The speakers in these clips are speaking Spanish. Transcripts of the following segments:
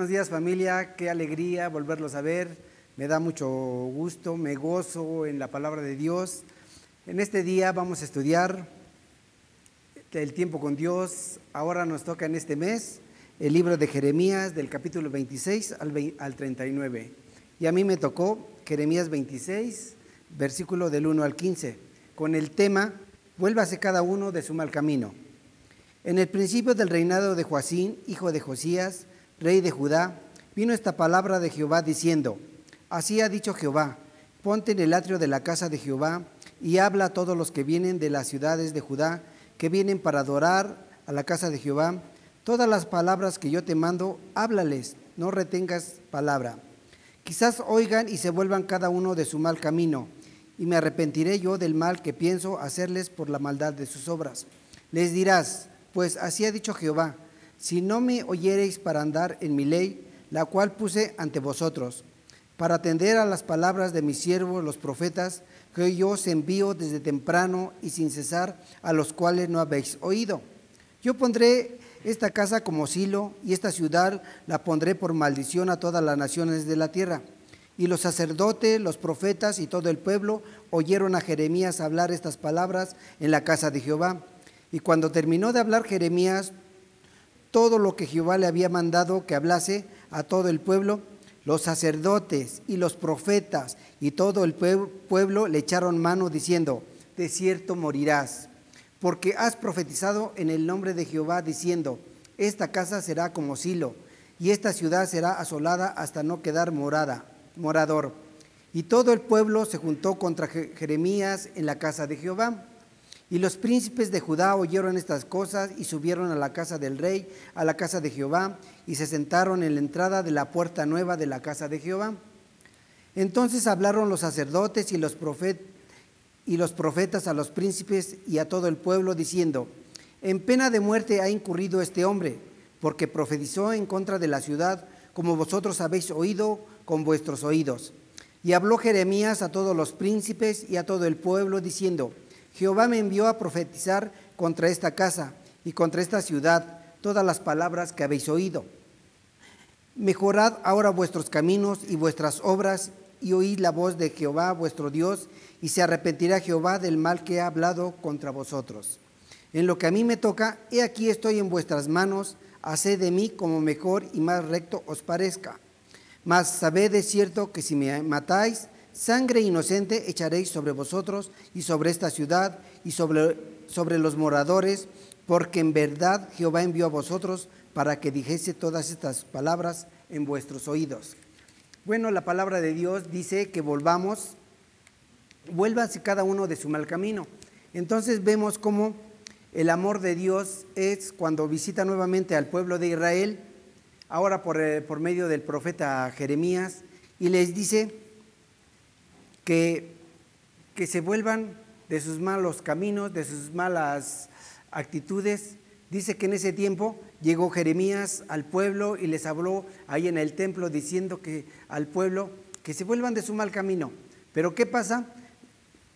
Buenos días familia, qué alegría volverlos a ver. Me da mucho gusto, me gozo en la palabra de Dios. En este día vamos a estudiar el tiempo con Dios. Ahora nos toca en este mes el libro de Jeremías del capítulo 26 al, al 39. Y a mí me tocó Jeremías 26, versículo del 1 al 15, con el tema, vuélvase cada uno de su mal camino. En el principio del reinado de Joacín, hijo de Josías, rey de Judá, vino esta palabra de Jehová diciendo, Así ha dicho Jehová, ponte en el atrio de la casa de Jehová y habla a todos los que vienen de las ciudades de Judá, que vienen para adorar a la casa de Jehová. Todas las palabras que yo te mando, háblales, no retengas palabra. Quizás oigan y se vuelvan cada uno de su mal camino, y me arrepentiré yo del mal que pienso hacerles por la maldad de sus obras. Les dirás, pues así ha dicho Jehová, si no me oyereis para andar en mi ley, la cual puse ante vosotros, para atender a las palabras de mis siervos, los profetas, que yo os envío desde temprano y sin cesar, a los cuales no habéis oído. Yo pondré esta casa como silo y esta ciudad la pondré por maldición a todas las naciones de la tierra. Y los sacerdotes, los profetas y todo el pueblo oyeron a Jeremías hablar estas palabras en la casa de Jehová. Y cuando terminó de hablar Jeremías todo lo que Jehová le había mandado que hablase a todo el pueblo, los sacerdotes y los profetas y todo el pueblo le echaron mano diciendo, de cierto morirás, porque has profetizado en el nombre de Jehová diciendo, esta casa será como silo y esta ciudad será asolada hasta no quedar morada, morador. Y todo el pueblo se juntó contra Jeremías en la casa de Jehová. Y los príncipes de Judá oyeron estas cosas y subieron a la casa del rey, a la casa de Jehová, y se sentaron en la entrada de la puerta nueva de la casa de Jehová. Entonces hablaron los sacerdotes y los, profetas a los príncipes y a todo el pueblo, diciendo, en pena de muerte ha incurrido este hombre, porque profetizó en contra de la ciudad, como vosotros habéis oído con vuestros oídos. Y habló Jeremías a todos los príncipes y a todo el pueblo, diciendo, Jehová me envió a profetizar contra esta casa y contra esta ciudad todas las palabras que habéis oído. Mejorad ahora vuestros caminos y vuestras obras y oíd la voz de Jehová vuestro Dios y se arrepentirá Jehová del mal que ha hablado contra vosotros. En lo que a mí me toca, he aquí estoy en vuestras manos, haced de mí como mejor y más recto os parezca. Mas sabed de cierto que si me matáis, Sangre inocente echaréis sobre vosotros y sobre esta ciudad y sobre, sobre los moradores, porque en verdad Jehová envió a vosotros para que dijese todas estas palabras en vuestros oídos. Bueno, la palabra de Dios dice que volvamos, vuélvase cada uno de su mal camino. Entonces vemos cómo el amor de Dios es cuando visita nuevamente al pueblo de Israel, ahora por, eh, por medio del profeta Jeremías, y les dice, que, que se vuelvan de sus malos caminos, de sus malas actitudes. Dice que en ese tiempo llegó Jeremías al pueblo y les habló ahí en el templo diciendo que al pueblo que se vuelvan de su mal camino. Pero ¿qué pasa?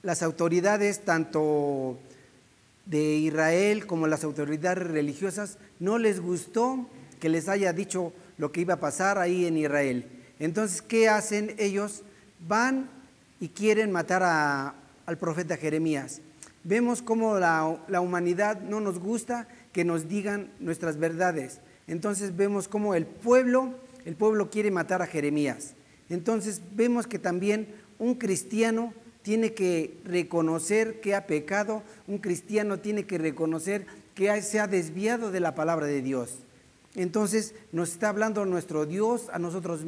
Las autoridades, tanto de Israel como las autoridades religiosas, no les gustó que les haya dicho lo que iba a pasar ahí en Israel. Entonces, ¿qué hacen ellos? Van y quieren matar al profeta Jeremías. Vemos cómo la, la, humanidad no nos gusta que nos digan nuestras verdades. Entonces vemos cómo el pueblo, el pueblo quiere matar a Jeremías. Entonces vemos que también un cristiano tiene que reconocer que ha pecado, un cristiano tiene que reconocer que se ha desviado de la palabra de Dios. Entonces nos está hablando nuestro Dios a nosotros,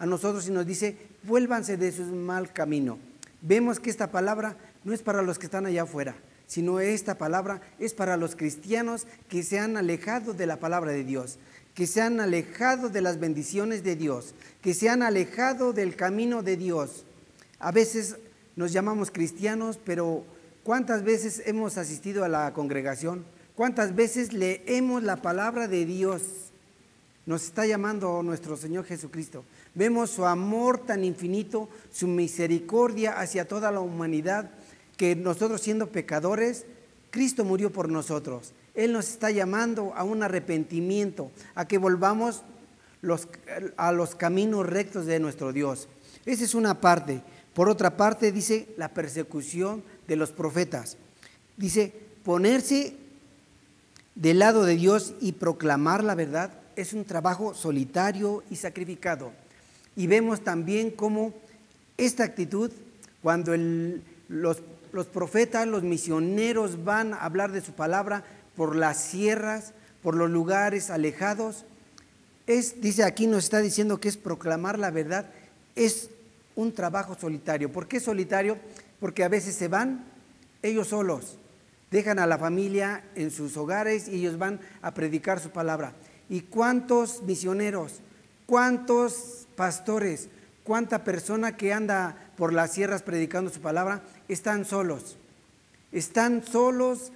a nosotros y nos dice, vuélvanse de su mal camino. Vemos que esta palabra no es para los que están allá afuera, sino esta palabra es para los cristianos que se han alejado de la palabra de Dios, que se han alejado de las bendiciones de Dios, que se han alejado del camino de Dios. A veces nos llamamos cristianos, pero ¿cuántas veces hemos asistido a la congregación? ¿Cuántas veces leemos la palabra de Dios? Nos está llamando nuestro Señor Jesucristo. Vemos su amor tan infinito, su misericordia hacia toda la humanidad, que nosotros siendo pecadores, Cristo murió por nosotros. Él nos está llamando a un arrepentimiento, a que volvamos a los caminos rectos de nuestro Dios. Esa es una parte. Por otra parte, dice la persecución de los profetas. Dice, ponerse del lado de Dios y proclamar la verdad es un trabajo solitario y sacrificado. Y vemos también cómo esta actitud, cuando los, los profetas, los misioneros van a hablar de su palabra por las sierras, por los lugares alejados, es, dice aquí, nos está diciendo que es proclamar la verdad, es un trabajo solitario. ¿Por qué solitario? Porque a veces se van ellos solos, dejan a la familia en sus hogares y ellos van a predicar su palabra. ¿Y cuántos misioneros, cuántos pastores, cuánta persona que anda por las sierras predicando su palabra están solos? Están solos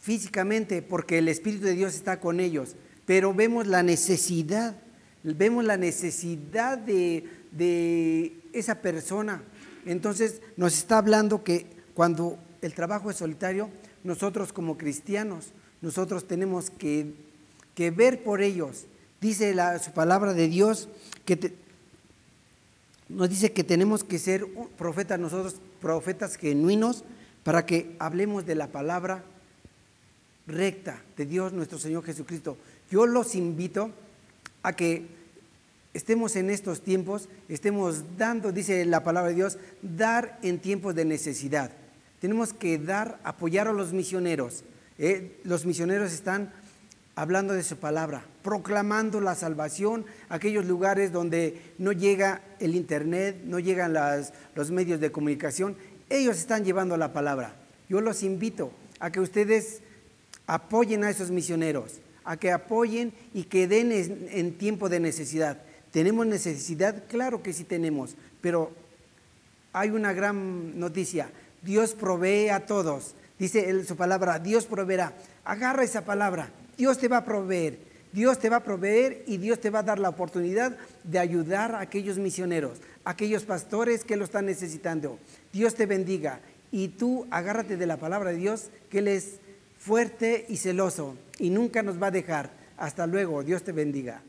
físicamente porque el Espíritu de Dios está con ellos, pero vemos la necesidad, vemos la necesidad de, de esa persona. Entonces nos está hablando que cuando el trabajo es solitario, nosotros como cristianos, nosotros tenemos que, que ver por ellos. Dice la, su palabra de Dios que nos dice que tenemos que ser profetas nosotros, profetas genuinos, para que hablemos de la palabra recta de Dios nuestro Señor Jesucristo. Yo los invito a que estemos en estos tiempos, estemos dando, dice la palabra de Dios, dar en tiempos de necesidad. Tenemos que dar, apoyar a los misioneros. ¿eh? Los misioneros están hablando de su palabra, proclamando la salvación, aquellos lugares donde no llega el internet, no llegan los medios de comunicación, ellos están llevando la palabra. Yo los invito a que ustedes apoyen a esos misioneros, a que apoyen y que den en tiempo de necesidad. ¿Tenemos necesidad? Claro que sí tenemos, pero hay una gran noticia. Dios provee a todos. Dice su palabra, Dios proveerá. Agarra esa palabra. Dios te va a proveer. Dios te va a proveer y Dios te va a dar la oportunidad de ayudar a aquellos misioneros, a aquellos pastores que lo están necesitando. Dios te bendiga y tú agárrate de la palabra de Dios, que Él es fuerte y celoso y nunca nos va a dejar. Hasta luego, Dios te bendiga.